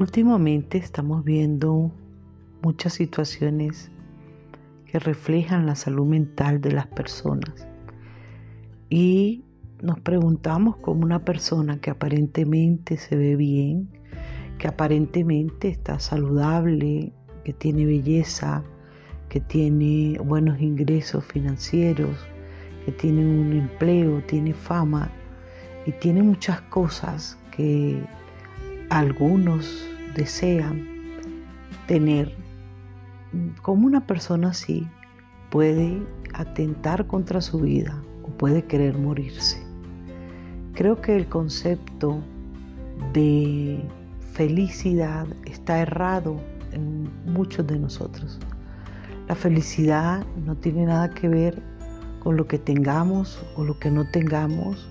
Últimamente estamos viendo muchas situaciones que reflejan la salud mental de las personas. Y nos preguntamos cómo una persona que aparentemente se ve bien, que aparentemente está saludable, que tiene belleza, que tiene buenos ingresos financieros, que tiene un empleo, tiene fama y tiene muchas cosas que algunos desean tener, como una persona así puede atentar contra su vida o puede querer morirse. Creo que el concepto de felicidad está errado en muchos de nosotros. La felicidad no tiene nada que ver con lo que tengamos o lo que no tengamos,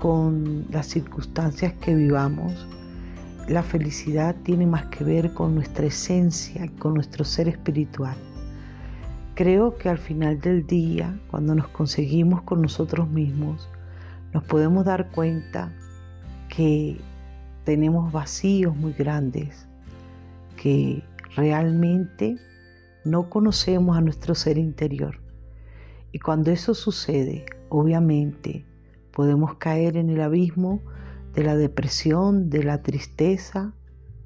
con las circunstancias que vivamos, la felicidad tiene más que ver con nuestra esencia, con nuestro ser espiritual. Creo que al final del día, cuando nos conseguimos con nosotros mismos, nos podemos dar cuenta que tenemos vacíos muy grandes, que realmente no conocemos a nuestro ser interior. Y cuando eso sucede, obviamente podemos caer en el abismo de la depresión, de la tristeza,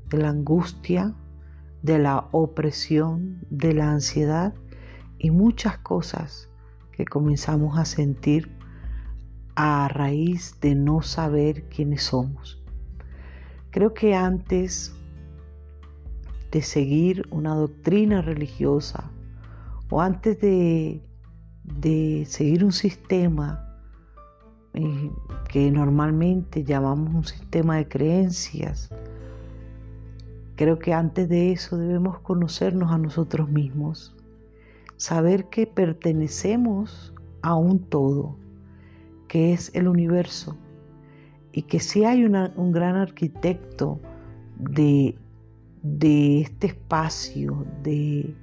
de la angustia, de la opresión, de la ansiedad y muchas cosas que comenzamos a sentir a raíz de no saber quiénes somos. Creo que antes de seguir una doctrina religiosa o antes de, de seguir un sistema eh, que normalmente llamamos un sistema de creencias. Creo que antes de eso debemos conocernos a nosotros mismos, saber que pertenecemos a un todo, que es el universo, y que si hay un gran arquitecto de, de este espacio, de,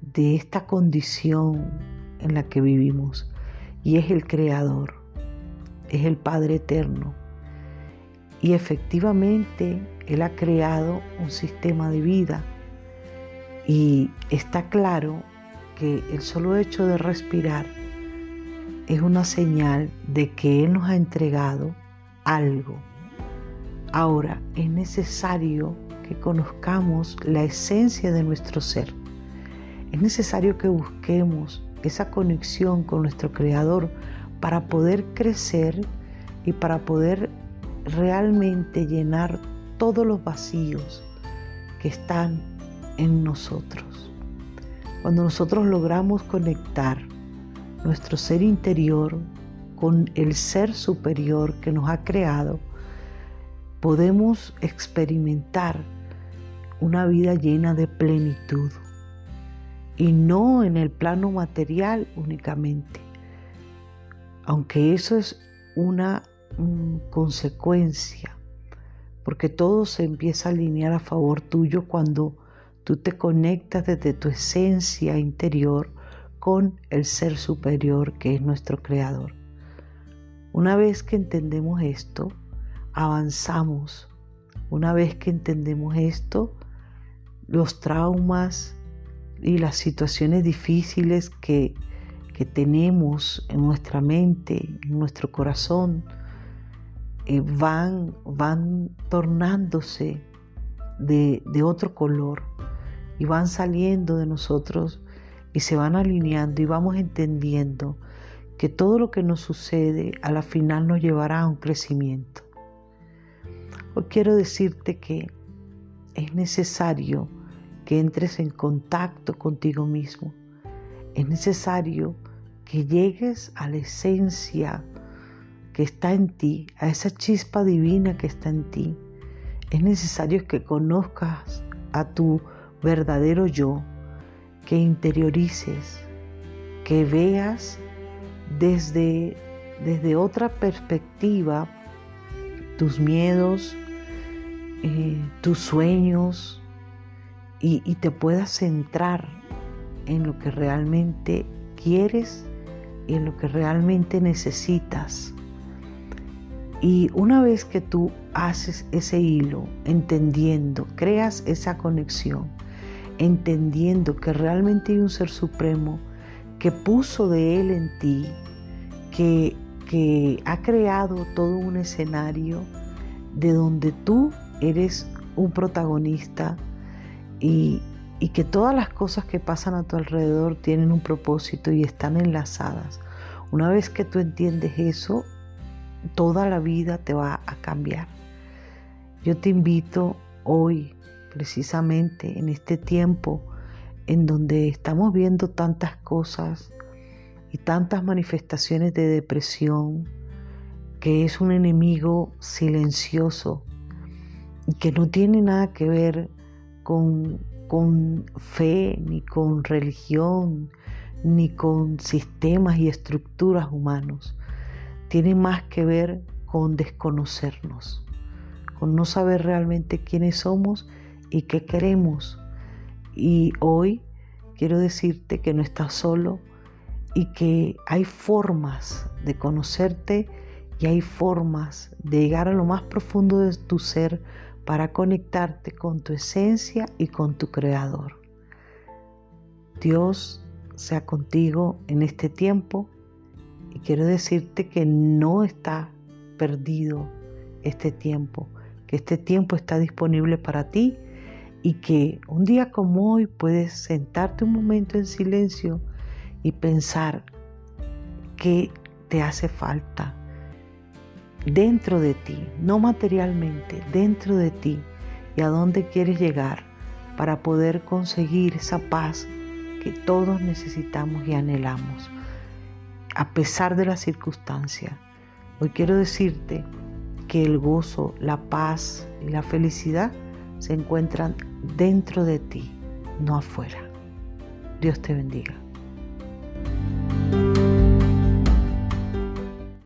de esta condición en la que vivimos, y es el creador es el Padre Eterno. Y efectivamente Él ha creado un sistema de vida. Y está claro que el solo hecho de respirar es una señal de que Él nos ha entregado algo. Ahora es necesario que conozcamos la esencia de nuestro ser. Es necesario que busquemos esa conexión con nuestro Creador para poder crecer y para poder realmente llenar todos los vacíos que están en nosotros. Cuando nosotros logramos conectar nuestro ser interior con el ser superior que nos ha creado, podemos experimentar una vida llena de plenitud y no en el plano material únicamente, aunque eso es una mm, consecuencia, porque todo se empieza a alinear a favor tuyo cuando tú te conectas desde tu esencia interior con el ser superior que es nuestro creador. Una vez que entendemos esto, avanzamos. Una vez que entendemos esto, los traumas y las situaciones difíciles que que tenemos en nuestra mente, en nuestro corazón, eh, van, van tornándose de, de otro color y van saliendo de nosotros y se van alineando y vamos entendiendo que todo lo que nos sucede a la final nos llevará a un crecimiento. Hoy quiero decirte que es necesario que entres en contacto contigo mismo. Es necesario que llegues a la esencia que está en ti, a esa chispa divina que está en ti. Es necesario que conozcas a tu verdadero yo, que interiorices, que veas desde, desde otra perspectiva tus miedos, eh, tus sueños y, y te puedas centrar en lo que realmente quieres en lo que realmente necesitas. Y una vez que tú haces ese hilo, entendiendo, creas esa conexión, entendiendo que realmente hay un ser supremo que puso de él en ti, que, que ha creado todo un escenario de donde tú eres un protagonista y, y que todas las cosas que pasan a tu alrededor tienen un propósito y están enlazadas. Una vez que tú entiendes eso, toda la vida te va a cambiar. Yo te invito hoy, precisamente en este tiempo en donde estamos viendo tantas cosas y tantas manifestaciones de depresión, que es un enemigo silencioso y que no tiene nada que ver con, con fe, ni con religión, ni con sistemas y estructuras humanos tiene más que ver con desconocernos, con no saber realmente quiénes somos y qué queremos. Y hoy quiero decirte que no estás solo y que hay formas de conocerte y hay formas de llegar a lo más profundo de tu ser para conectarte con tu esencia y con tu creador. Dios sea contigo en este tiempo y quiero decirte que no está perdido este tiempo, que este tiempo está disponible para ti y que un día como hoy puedes sentarte un momento en silencio y pensar qué te hace falta dentro de ti, no materialmente, dentro de ti y a dónde quieres llegar para poder conseguir esa paz que todos necesitamos y anhelamos a pesar de las circunstancias. Hoy quiero decirte que el gozo, la paz y la felicidad se encuentran dentro de ti, no afuera. Dios te bendiga.